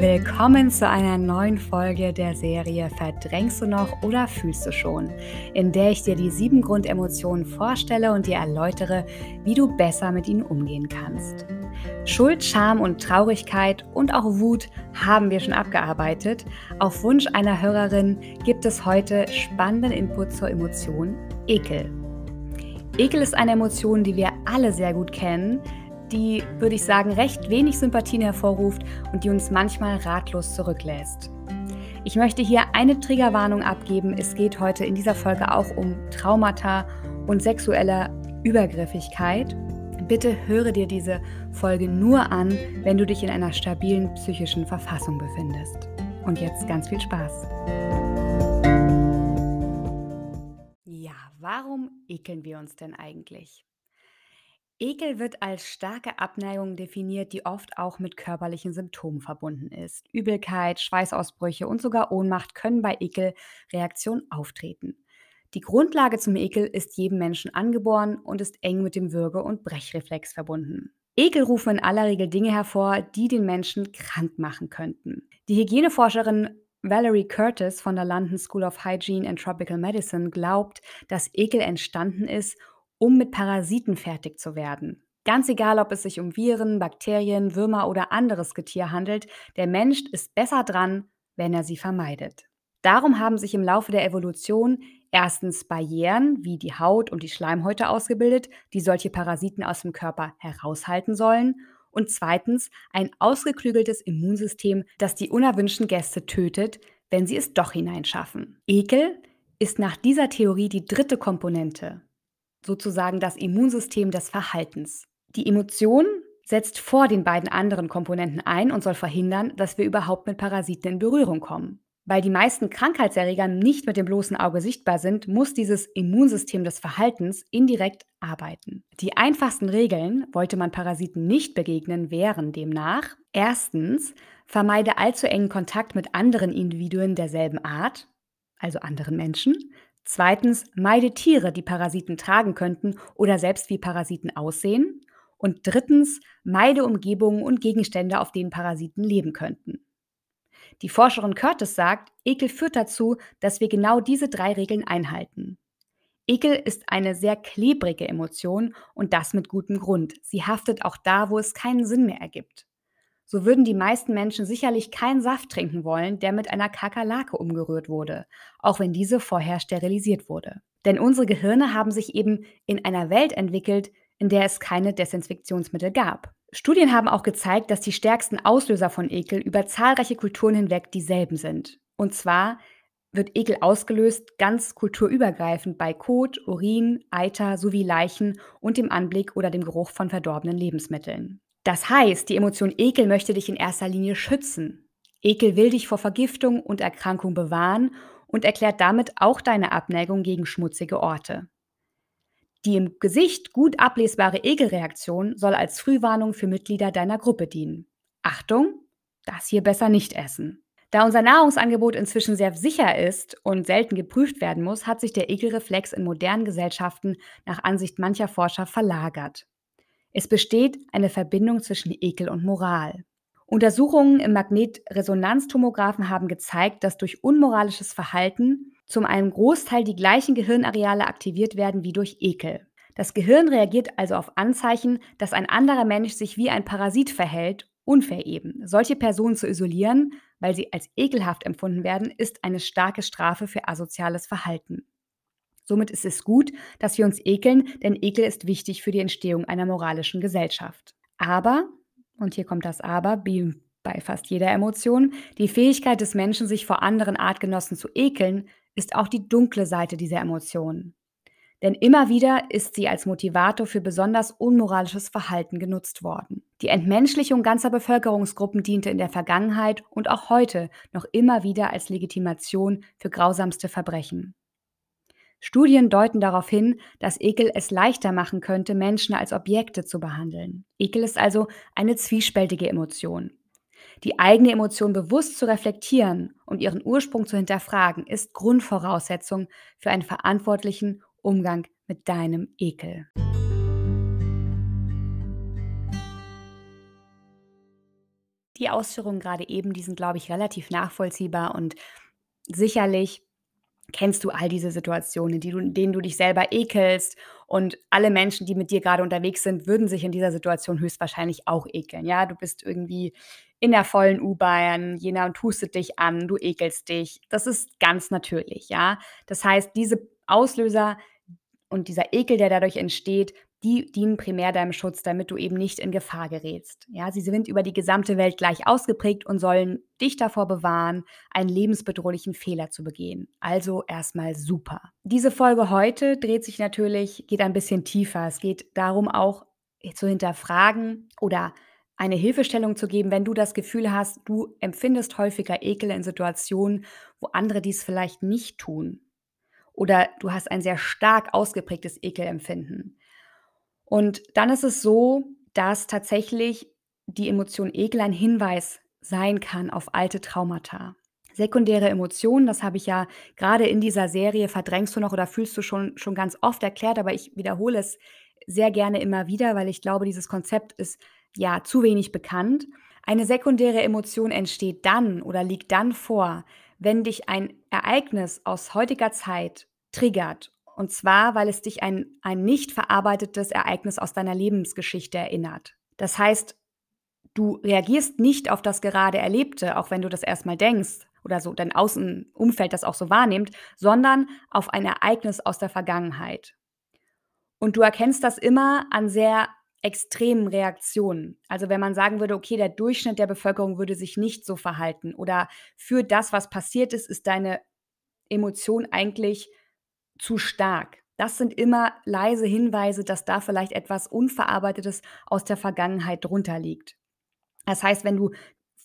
Willkommen zu einer neuen Folge der Serie Verdrängst du noch oder fühlst du schon, in der ich dir die sieben Grundemotionen vorstelle und dir erläutere, wie du besser mit ihnen umgehen kannst. Schuld, Scham und Traurigkeit und auch Wut haben wir schon abgearbeitet. Auf Wunsch einer Hörerin gibt es heute spannenden Input zur Emotion Ekel. Ekel ist eine Emotion, die wir alle sehr gut kennen, die, würde ich sagen, recht wenig Sympathien hervorruft und die uns manchmal ratlos zurücklässt. Ich möchte hier eine Triggerwarnung abgeben. Es geht heute in dieser Folge auch um Traumata und sexuelle Übergriffigkeit. Bitte höre dir diese Folge nur an, wenn du dich in einer stabilen psychischen Verfassung befindest. Und jetzt ganz viel Spaß. Ja, warum ekeln wir uns denn eigentlich? Ekel wird als starke Abneigung definiert, die oft auch mit körperlichen Symptomen verbunden ist. Übelkeit, Schweißausbrüche und sogar Ohnmacht können bei Ekelreaktionen auftreten. Die Grundlage zum Ekel ist jedem Menschen angeboren und ist eng mit dem Würge- und Brechreflex verbunden. Ekel rufen in aller Regel Dinge hervor, die den Menschen krank machen könnten. Die Hygieneforscherin Valerie Curtis von der London School of Hygiene and Tropical Medicine glaubt, dass Ekel entstanden ist, um mit Parasiten fertig zu werden. Ganz egal, ob es sich um Viren, Bakterien, Würmer oder anderes Getier handelt, der Mensch ist besser dran, wenn er sie vermeidet. Darum haben sich im Laufe der Evolution erstens Barrieren wie die Haut und die Schleimhäute ausgebildet, die solche Parasiten aus dem Körper heraushalten sollen. Und zweitens ein ausgeklügeltes Immunsystem, das die unerwünschten Gäste tötet, wenn sie es doch hineinschaffen. Ekel ist nach dieser Theorie die dritte Komponente sozusagen das Immunsystem des Verhaltens. Die Emotion setzt vor den beiden anderen Komponenten ein und soll verhindern, dass wir überhaupt mit Parasiten in Berührung kommen. Weil die meisten Krankheitserreger nicht mit dem bloßen Auge sichtbar sind, muss dieses Immunsystem des Verhaltens indirekt arbeiten. Die einfachsten Regeln, wollte man Parasiten nicht begegnen, wären demnach erstens, vermeide allzu engen Kontakt mit anderen Individuen derselben Art, also anderen Menschen. Zweitens, meide Tiere, die Parasiten tragen könnten oder selbst wie Parasiten aussehen. Und drittens, meide Umgebungen und Gegenstände, auf denen Parasiten leben könnten. Die Forscherin Curtis sagt, Ekel führt dazu, dass wir genau diese drei Regeln einhalten. Ekel ist eine sehr klebrige Emotion und das mit gutem Grund. Sie haftet auch da, wo es keinen Sinn mehr ergibt so würden die meisten Menschen sicherlich keinen Saft trinken wollen, der mit einer Kakerlake umgerührt wurde, auch wenn diese vorher sterilisiert wurde. Denn unsere Gehirne haben sich eben in einer Welt entwickelt, in der es keine Desinfektionsmittel gab. Studien haben auch gezeigt, dass die stärksten Auslöser von Ekel über zahlreiche Kulturen hinweg dieselben sind. Und zwar wird Ekel ausgelöst ganz kulturübergreifend bei Kot, Urin, Eiter sowie Leichen und dem Anblick oder dem Geruch von verdorbenen Lebensmitteln. Das heißt, die Emotion Ekel möchte dich in erster Linie schützen. Ekel will dich vor Vergiftung und Erkrankung bewahren und erklärt damit auch deine Abneigung gegen schmutzige Orte. Die im Gesicht gut ablesbare Ekelreaktion soll als Frühwarnung für Mitglieder deiner Gruppe dienen. Achtung, das hier besser nicht essen. Da unser Nahrungsangebot inzwischen sehr sicher ist und selten geprüft werden muss, hat sich der Ekelreflex in modernen Gesellschaften nach Ansicht mancher Forscher verlagert. Es besteht eine Verbindung zwischen Ekel und Moral. Untersuchungen im Magnetresonanztomographen haben gezeigt, dass durch unmoralisches Verhalten zum einen Großteil die gleichen Gehirnareale aktiviert werden wie durch Ekel. Das Gehirn reagiert also auf Anzeichen, dass ein anderer Mensch sich wie ein Parasit verhält, unfair eben. Solche Personen zu isolieren, weil sie als ekelhaft empfunden werden, ist eine starke Strafe für asoziales Verhalten. Somit ist es gut, dass wir uns ekeln, denn Ekel ist wichtig für die Entstehung einer moralischen Gesellschaft. Aber, und hier kommt das Aber, wie bei fast jeder Emotion, die Fähigkeit des Menschen, sich vor anderen Artgenossen zu ekeln, ist auch die dunkle Seite dieser Emotionen. Denn immer wieder ist sie als Motivator für besonders unmoralisches Verhalten genutzt worden. Die Entmenschlichung ganzer Bevölkerungsgruppen diente in der Vergangenheit und auch heute noch immer wieder als Legitimation für grausamste Verbrechen. Studien deuten darauf hin, dass Ekel es leichter machen könnte, Menschen als Objekte zu behandeln. Ekel ist also eine zwiespältige Emotion. Die eigene Emotion bewusst zu reflektieren und ihren Ursprung zu hinterfragen, ist Grundvoraussetzung für einen verantwortlichen Umgang mit deinem Ekel. Die Ausführungen gerade eben, die sind, glaube ich, relativ nachvollziehbar und sicherlich kennst du all diese Situationen, die du in denen du dich selber ekelst und alle Menschen, die mit dir gerade unterwegs sind, würden sich in dieser Situation höchstwahrscheinlich auch ekeln. Ja, du bist irgendwie in der vollen U-Bahn, jemand hustet dich an, du ekelst dich. Das ist ganz natürlich, ja. Das heißt, diese Auslöser und dieser Ekel, der dadurch entsteht, die dienen primär deinem Schutz, damit du eben nicht in Gefahr gerätst. Ja, sie sind über die gesamte Welt gleich ausgeprägt und sollen dich davor bewahren, einen lebensbedrohlichen Fehler zu begehen. Also erstmal super. Diese Folge heute dreht sich natürlich, geht ein bisschen tiefer. Es geht darum auch zu hinterfragen oder eine Hilfestellung zu geben, wenn du das Gefühl hast, du empfindest häufiger Ekel in Situationen, wo andere dies vielleicht nicht tun. Oder du hast ein sehr stark ausgeprägtes Ekelempfinden. Und dann ist es so, dass tatsächlich die Emotion Ekel ein Hinweis sein kann auf alte Traumata. Sekundäre Emotionen, das habe ich ja gerade in dieser Serie verdrängst du noch oder fühlst du schon, schon ganz oft erklärt, aber ich wiederhole es sehr gerne immer wieder, weil ich glaube, dieses Konzept ist ja zu wenig bekannt. Eine sekundäre Emotion entsteht dann oder liegt dann vor, wenn dich ein Ereignis aus heutiger Zeit triggert und zwar, weil es dich ein, ein nicht verarbeitetes Ereignis aus deiner Lebensgeschichte erinnert. Das heißt, du reagierst nicht auf das gerade Erlebte, auch wenn du das erstmal denkst oder so dein Außenumfeld das auch so wahrnimmt, sondern auf ein Ereignis aus der Vergangenheit. Und du erkennst das immer an sehr extremen Reaktionen. Also wenn man sagen würde, okay, der Durchschnitt der Bevölkerung würde sich nicht so verhalten oder für das, was passiert ist, ist deine Emotion eigentlich zu stark. Das sind immer leise Hinweise, dass da vielleicht etwas Unverarbeitetes aus der Vergangenheit drunter liegt. Das heißt, wenn du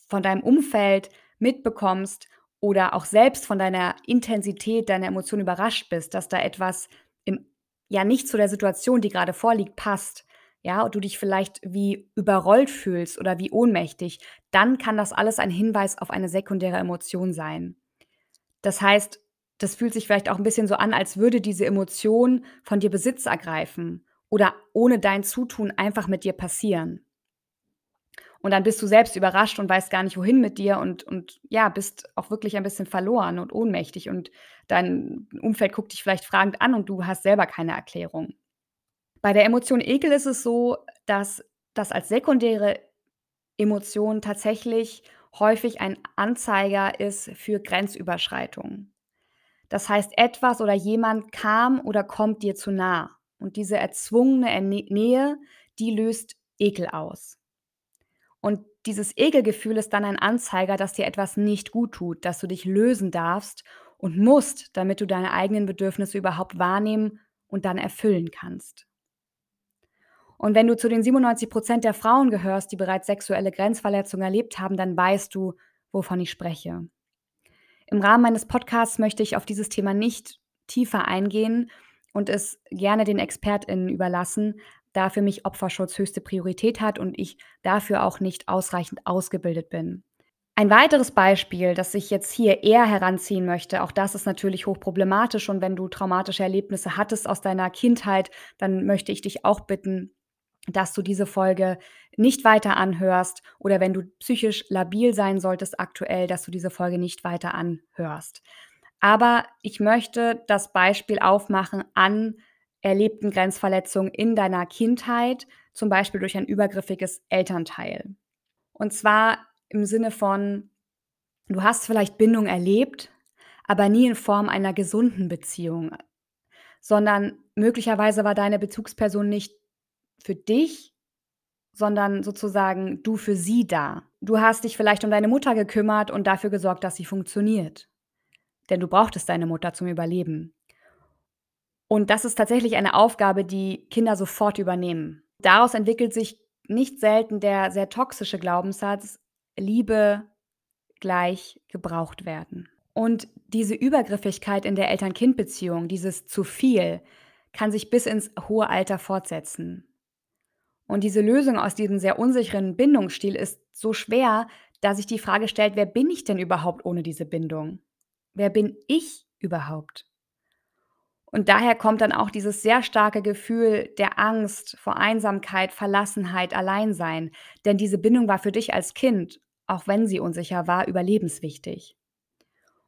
von deinem Umfeld mitbekommst oder auch selbst von deiner Intensität deiner Emotionen überrascht bist, dass da etwas im, ja nicht zu der Situation, die gerade vorliegt, passt, ja, und du dich vielleicht wie überrollt fühlst oder wie ohnmächtig, dann kann das alles ein Hinweis auf eine sekundäre Emotion sein. Das heißt, das fühlt sich vielleicht auch ein bisschen so an, als würde diese Emotion von dir Besitz ergreifen oder ohne dein Zutun einfach mit dir passieren. Und dann bist du selbst überrascht und weißt gar nicht, wohin mit dir und, und ja, bist auch wirklich ein bisschen verloren und ohnmächtig und dein Umfeld guckt dich vielleicht fragend an und du hast selber keine Erklärung. Bei der Emotion Ekel ist es so, dass das als sekundäre Emotion tatsächlich häufig ein Anzeiger ist für Grenzüberschreitungen. Das heißt, etwas oder jemand kam oder kommt dir zu nah. Und diese erzwungene Nähe, die löst Ekel aus. Und dieses Ekelgefühl ist dann ein Anzeiger, dass dir etwas nicht gut tut, dass du dich lösen darfst und musst, damit du deine eigenen Bedürfnisse überhaupt wahrnehmen und dann erfüllen kannst. Und wenn du zu den 97 Prozent der Frauen gehörst, die bereits sexuelle Grenzverletzungen erlebt haben, dann weißt du, wovon ich spreche. Im Rahmen meines Podcasts möchte ich auf dieses Thema nicht tiefer eingehen und es gerne den ExpertInnen überlassen, da für mich Opferschutz höchste Priorität hat und ich dafür auch nicht ausreichend ausgebildet bin. Ein weiteres Beispiel, das ich jetzt hier eher heranziehen möchte, auch das ist natürlich hochproblematisch und wenn du traumatische Erlebnisse hattest aus deiner Kindheit, dann möchte ich dich auch bitten, dass du diese Folge nicht weiter anhörst oder wenn du psychisch labil sein solltest aktuell, dass du diese Folge nicht weiter anhörst. Aber ich möchte das Beispiel aufmachen an erlebten Grenzverletzungen in deiner Kindheit, zum Beispiel durch ein übergriffiges Elternteil. Und zwar im Sinne von, du hast vielleicht Bindung erlebt, aber nie in Form einer gesunden Beziehung, sondern möglicherweise war deine Bezugsperson nicht für dich, sondern sozusagen du für sie da. Du hast dich vielleicht um deine Mutter gekümmert und dafür gesorgt, dass sie funktioniert. Denn du brauchtest deine Mutter zum Überleben. Und das ist tatsächlich eine Aufgabe, die Kinder sofort übernehmen. Daraus entwickelt sich nicht selten der sehr toxische Glaubenssatz, Liebe gleich gebraucht werden. Und diese Übergriffigkeit in der Eltern-Kind-Beziehung, dieses zu viel, kann sich bis ins hohe Alter fortsetzen. Und diese Lösung aus diesem sehr unsicheren Bindungsstil ist so schwer, dass sich die Frage stellt, wer bin ich denn überhaupt ohne diese Bindung? Wer bin ich überhaupt? Und daher kommt dann auch dieses sehr starke Gefühl der Angst vor Einsamkeit, Verlassenheit, Alleinsein. Denn diese Bindung war für dich als Kind auch wenn sie unsicher war, überlebenswichtig.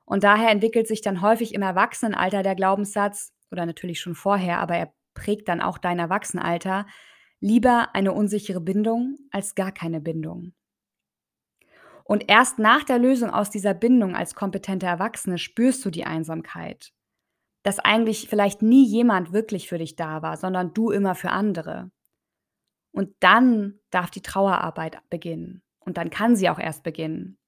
Und daher entwickelt sich dann häufig im Erwachsenenalter der Glaubenssatz, oder natürlich schon vorher, aber er prägt dann auch dein Erwachsenenalter, lieber eine unsichere Bindung als gar keine Bindung. Und erst nach der Lösung aus dieser Bindung als kompetente Erwachsene spürst du die Einsamkeit. Dass eigentlich vielleicht nie jemand wirklich für dich da war, sondern du immer für andere. Und dann darf die Trauerarbeit beginnen. Und dann kann sie auch erst beginnen.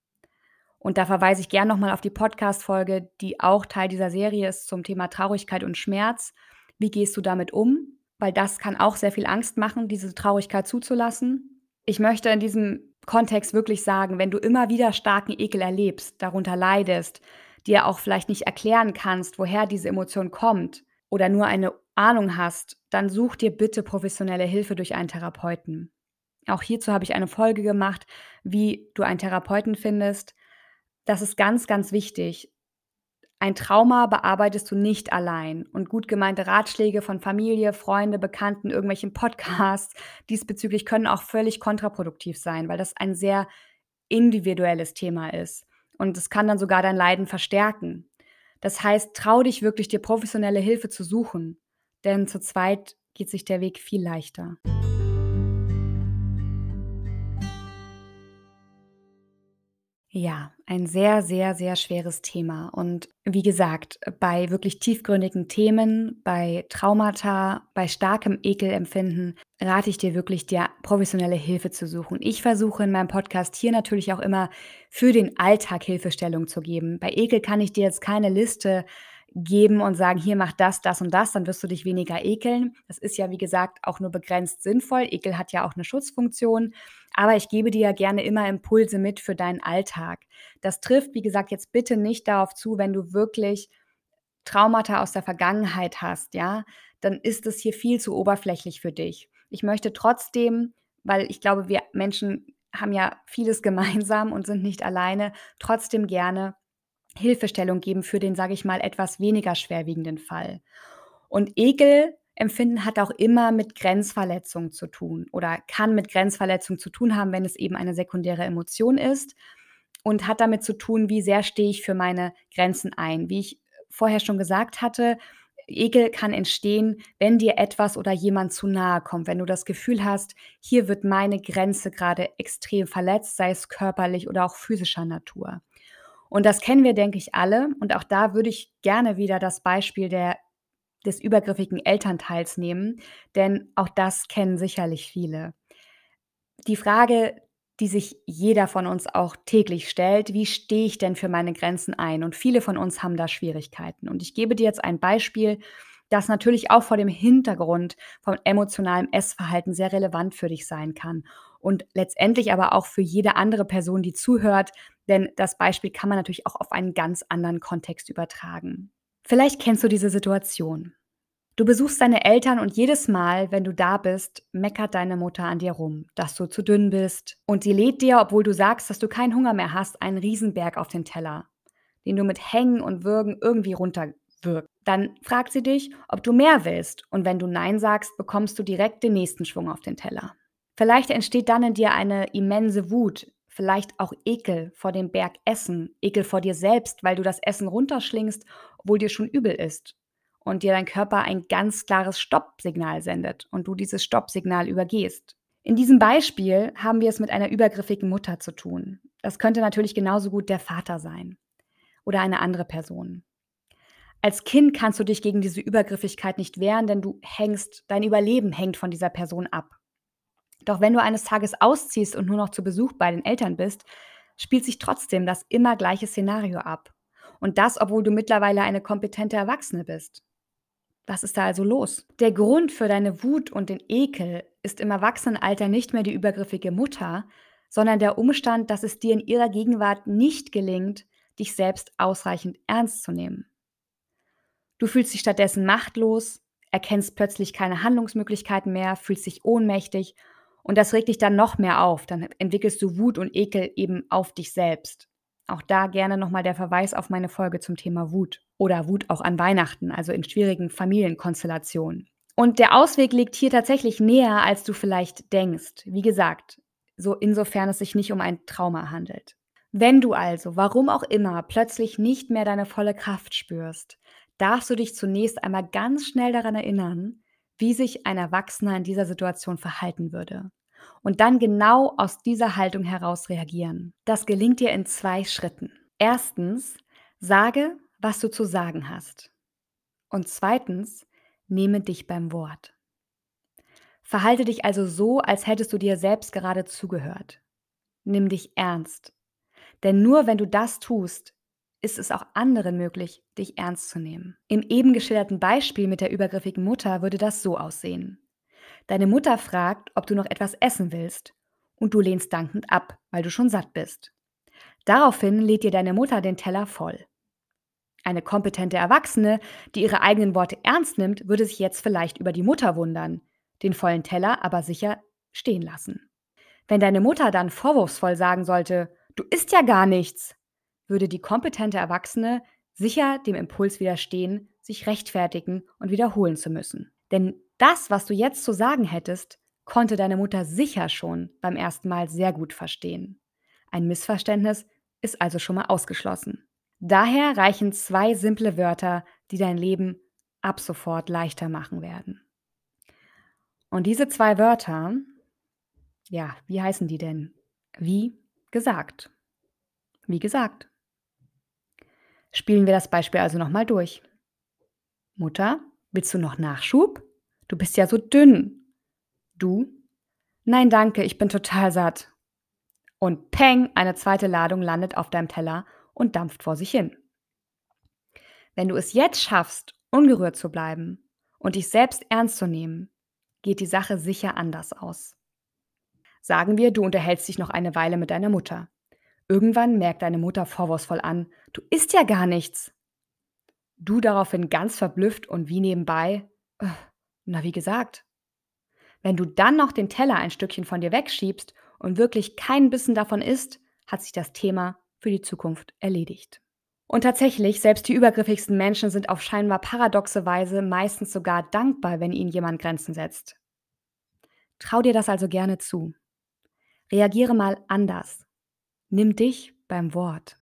Und da verweise ich gerne nochmal auf die Podcast-Folge, die auch Teil dieser Serie ist zum Thema Traurigkeit und Schmerz. Wie gehst du damit um? Weil das kann auch sehr viel Angst machen, diese Traurigkeit zuzulassen. Ich möchte in diesem Kontext wirklich sagen, wenn du immer wieder starken Ekel erlebst, darunter leidest, dir auch vielleicht nicht erklären kannst, woher diese Emotion kommt oder nur eine Ahnung hast, dann such dir bitte professionelle Hilfe durch einen Therapeuten. Auch hierzu habe ich eine Folge gemacht, wie du einen Therapeuten findest. Das ist ganz, ganz wichtig. Ein Trauma bearbeitest du nicht allein und gut gemeinte Ratschläge von Familie, Freunde, Bekannten, irgendwelchen Podcasts diesbezüglich können auch völlig kontraproduktiv sein, weil das ein sehr individuelles Thema ist und es kann dann sogar dein Leiden verstärken. Das heißt, trau dich wirklich, dir professionelle Hilfe zu suchen, denn zu zweit geht sich der Weg viel leichter. Ja, ein sehr, sehr, sehr schweres Thema. Und wie gesagt, bei wirklich tiefgründigen Themen, bei Traumata, bei starkem Ekelempfinden, rate ich dir wirklich, dir professionelle Hilfe zu suchen. Ich versuche in meinem Podcast hier natürlich auch immer für den Alltag Hilfestellung zu geben. Bei Ekel kann ich dir jetzt keine Liste geben und sagen, hier mach das, das und das, dann wirst du dich weniger ekeln. Das ist ja, wie gesagt, auch nur begrenzt sinnvoll. Ekel hat ja auch eine Schutzfunktion. Aber ich gebe dir ja gerne immer Impulse mit für deinen Alltag. Das trifft, wie gesagt, jetzt bitte nicht darauf zu, wenn du wirklich Traumata aus der Vergangenheit hast, ja, dann ist es hier viel zu oberflächlich für dich. Ich möchte trotzdem, weil ich glaube, wir Menschen haben ja vieles gemeinsam und sind nicht alleine, trotzdem gerne Hilfestellung geben für den, sage ich mal, etwas weniger schwerwiegenden Fall. Und Ekelempfinden hat auch immer mit Grenzverletzung zu tun oder kann mit Grenzverletzung zu tun haben, wenn es eben eine sekundäre Emotion ist und hat damit zu tun, wie sehr stehe ich für meine Grenzen ein. Wie ich vorher schon gesagt hatte, Ekel kann entstehen, wenn dir etwas oder jemand zu nahe kommt, wenn du das Gefühl hast, hier wird meine Grenze gerade extrem verletzt, sei es körperlich oder auch physischer Natur. Und das kennen wir, denke ich, alle. Und auch da würde ich gerne wieder das Beispiel der, des übergriffigen Elternteils nehmen, denn auch das kennen sicherlich viele. Die Frage, die sich jeder von uns auch täglich stellt, wie stehe ich denn für meine Grenzen ein? Und viele von uns haben da Schwierigkeiten. Und ich gebe dir jetzt ein Beispiel, das natürlich auch vor dem Hintergrund von emotionalem Essverhalten sehr relevant für dich sein kann und letztendlich aber auch für jede andere Person, die zuhört, denn das Beispiel kann man natürlich auch auf einen ganz anderen Kontext übertragen. Vielleicht kennst du diese Situation. Du besuchst deine Eltern und jedes Mal, wenn du da bist, meckert deine Mutter an dir rum, dass du zu dünn bist. Und sie lädt dir, obwohl du sagst, dass du keinen Hunger mehr hast, einen Riesenberg auf den Teller, den du mit Hängen und Würgen irgendwie runterwirkst. Dann fragt sie dich, ob du mehr willst. Und wenn du Nein sagst, bekommst du direkt den nächsten Schwung auf den Teller. Vielleicht entsteht dann in dir eine immense Wut, vielleicht auch Ekel vor dem Berg Essen, Ekel vor dir selbst, weil du das Essen runterschlingst, obwohl dir schon übel ist und dir dein Körper ein ganz klares Stoppsignal sendet und du dieses Stoppsignal übergehst. In diesem Beispiel haben wir es mit einer übergriffigen Mutter zu tun. Das könnte natürlich genauso gut der Vater sein oder eine andere Person. Als Kind kannst du dich gegen diese Übergriffigkeit nicht wehren, denn du hängst, dein Überleben hängt von dieser Person ab. Doch wenn du eines Tages ausziehst und nur noch zu Besuch bei den Eltern bist, spielt sich trotzdem das immer gleiche Szenario ab. Und das, obwohl du mittlerweile eine kompetente Erwachsene bist. Was ist da also los? Der Grund für deine Wut und den Ekel ist im Erwachsenenalter nicht mehr die übergriffige Mutter, sondern der Umstand, dass es dir in ihrer Gegenwart nicht gelingt, dich selbst ausreichend ernst zu nehmen. Du fühlst dich stattdessen machtlos, erkennst plötzlich keine Handlungsmöglichkeiten mehr, fühlst dich ohnmächtig und das regt dich dann noch mehr auf. Dann entwickelst du Wut und Ekel eben auf dich selbst. Auch da gerne nochmal der Verweis auf meine Folge zum Thema Wut oder Wut auch an Weihnachten, also in schwierigen Familienkonstellationen. Und der Ausweg liegt hier tatsächlich näher, als du vielleicht denkst. Wie gesagt, so insofern es sich nicht um ein Trauma handelt. Wenn du also, warum auch immer, plötzlich nicht mehr deine volle Kraft spürst, darfst du dich zunächst einmal ganz schnell daran erinnern, wie sich ein Erwachsener in dieser Situation verhalten würde. Und dann genau aus dieser Haltung heraus reagieren. Das gelingt dir in zwei Schritten. Erstens, sage, was du zu sagen hast. Und zweitens, nehme dich beim Wort. Verhalte dich also so, als hättest du dir selbst gerade zugehört. Nimm dich ernst. Denn nur wenn du das tust, ist es auch anderen möglich, dich ernst zu nehmen. Im eben geschilderten Beispiel mit der übergriffigen Mutter würde das so aussehen. Deine Mutter fragt, ob du noch etwas essen willst, und du lehnst dankend ab, weil du schon satt bist. Daraufhin lädt dir deine Mutter den Teller voll. Eine kompetente Erwachsene, die ihre eigenen Worte ernst nimmt, würde sich jetzt vielleicht über die Mutter wundern, den vollen Teller aber sicher stehen lassen. Wenn deine Mutter dann vorwurfsvoll sagen sollte, du isst ja gar nichts, würde die kompetente Erwachsene sicher dem Impuls widerstehen, sich rechtfertigen und wiederholen zu müssen. Denn das, was du jetzt zu sagen hättest, konnte deine Mutter sicher schon beim ersten Mal sehr gut verstehen. Ein Missverständnis ist also schon mal ausgeschlossen. Daher reichen zwei simple Wörter, die dein Leben ab sofort leichter machen werden. Und diese zwei Wörter, ja, wie heißen die denn? Wie gesagt. Wie gesagt. Spielen wir das Beispiel also nochmal durch. Mutter, willst du noch Nachschub? Du bist ja so dünn. Du? Nein, danke, ich bin total satt. Und peng, eine zweite Ladung landet auf deinem Teller und dampft vor sich hin. Wenn du es jetzt schaffst, ungerührt zu bleiben und dich selbst ernst zu nehmen, geht die Sache sicher anders aus. Sagen wir, du unterhältst dich noch eine Weile mit deiner Mutter. Irgendwann merkt deine Mutter vorwurfsvoll an, du isst ja gar nichts. Du daraufhin ganz verblüfft und wie nebenbei, na wie gesagt. Wenn du dann noch den Teller ein Stückchen von dir wegschiebst und wirklich keinen Bissen davon isst, hat sich das Thema für die Zukunft erledigt. Und tatsächlich, selbst die übergriffigsten Menschen sind auf scheinbar paradoxe Weise meistens sogar dankbar, wenn ihnen jemand Grenzen setzt. Trau dir das also gerne zu. Reagiere mal anders. Nimm dich beim Wort.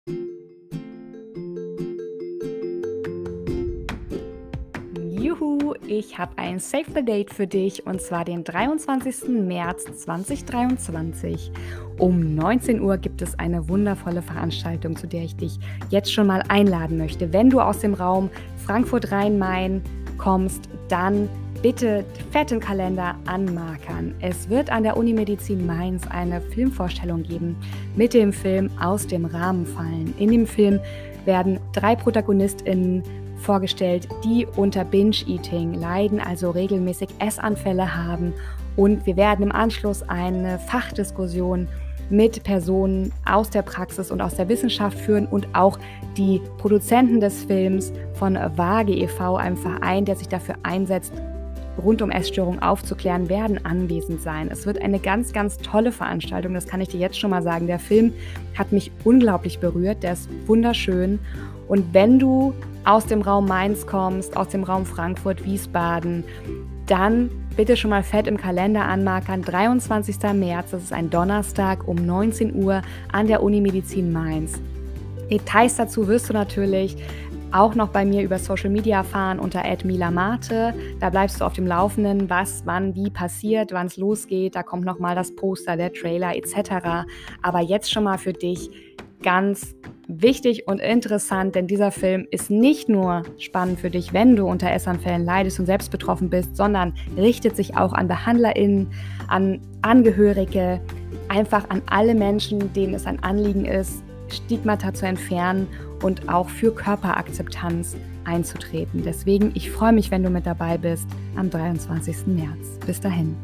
Juhu, ich habe ein Save the Date für dich und zwar den 23. März 2023. Um 19 Uhr gibt es eine wundervolle Veranstaltung, zu der ich dich jetzt schon mal einladen möchte. Wenn du aus dem Raum Frankfurt-Rhein-Main kommst, dann bitte fett im Kalender anmarkern. Es wird an der Unimedizin Mainz eine Filmvorstellung geben mit dem Film Aus dem Rahmen fallen. In dem Film werden drei ProtagonistInnen vorgestellt, die unter Binge-Eating leiden, also regelmäßig Essanfälle haben. Und wir werden im Anschluss eine Fachdiskussion mit Personen aus der Praxis und aus der Wissenschaft führen und auch die Produzenten des Films von Waage e.V., einem Verein, der sich dafür einsetzt, rund um Essstörungen aufzuklären, werden anwesend sein. Es wird eine ganz, ganz tolle Veranstaltung, das kann ich dir jetzt schon mal sagen. Der Film hat mich unglaublich berührt, der ist wunderschön. Und wenn du aus dem Raum Mainz kommst, aus dem Raum Frankfurt, Wiesbaden, dann bitte schon mal fett im Kalender anmarkern. 23. März, das ist ein Donnerstag um 19 Uhr an der Unimedizin Mainz. Details dazu wirst du natürlich auch noch bei mir über Social Media erfahren unter @milamate. Da bleibst du auf dem Laufenden, was wann wie passiert, wann es losgeht. Da kommt noch mal das Poster, der Trailer etc. Aber jetzt schon mal für dich ganz wichtig und interessant, denn dieser Film ist nicht nur spannend für dich, wenn du unter Essanfällen leidest und selbst betroffen bist, sondern richtet sich auch an BehandlerInnen, an Angehörige, einfach an alle Menschen, denen es ein Anliegen ist, Stigmata zu entfernen und auch für Körperakzeptanz einzutreten. Deswegen, ich freue mich, wenn du mit dabei bist am 23. März. Bis dahin.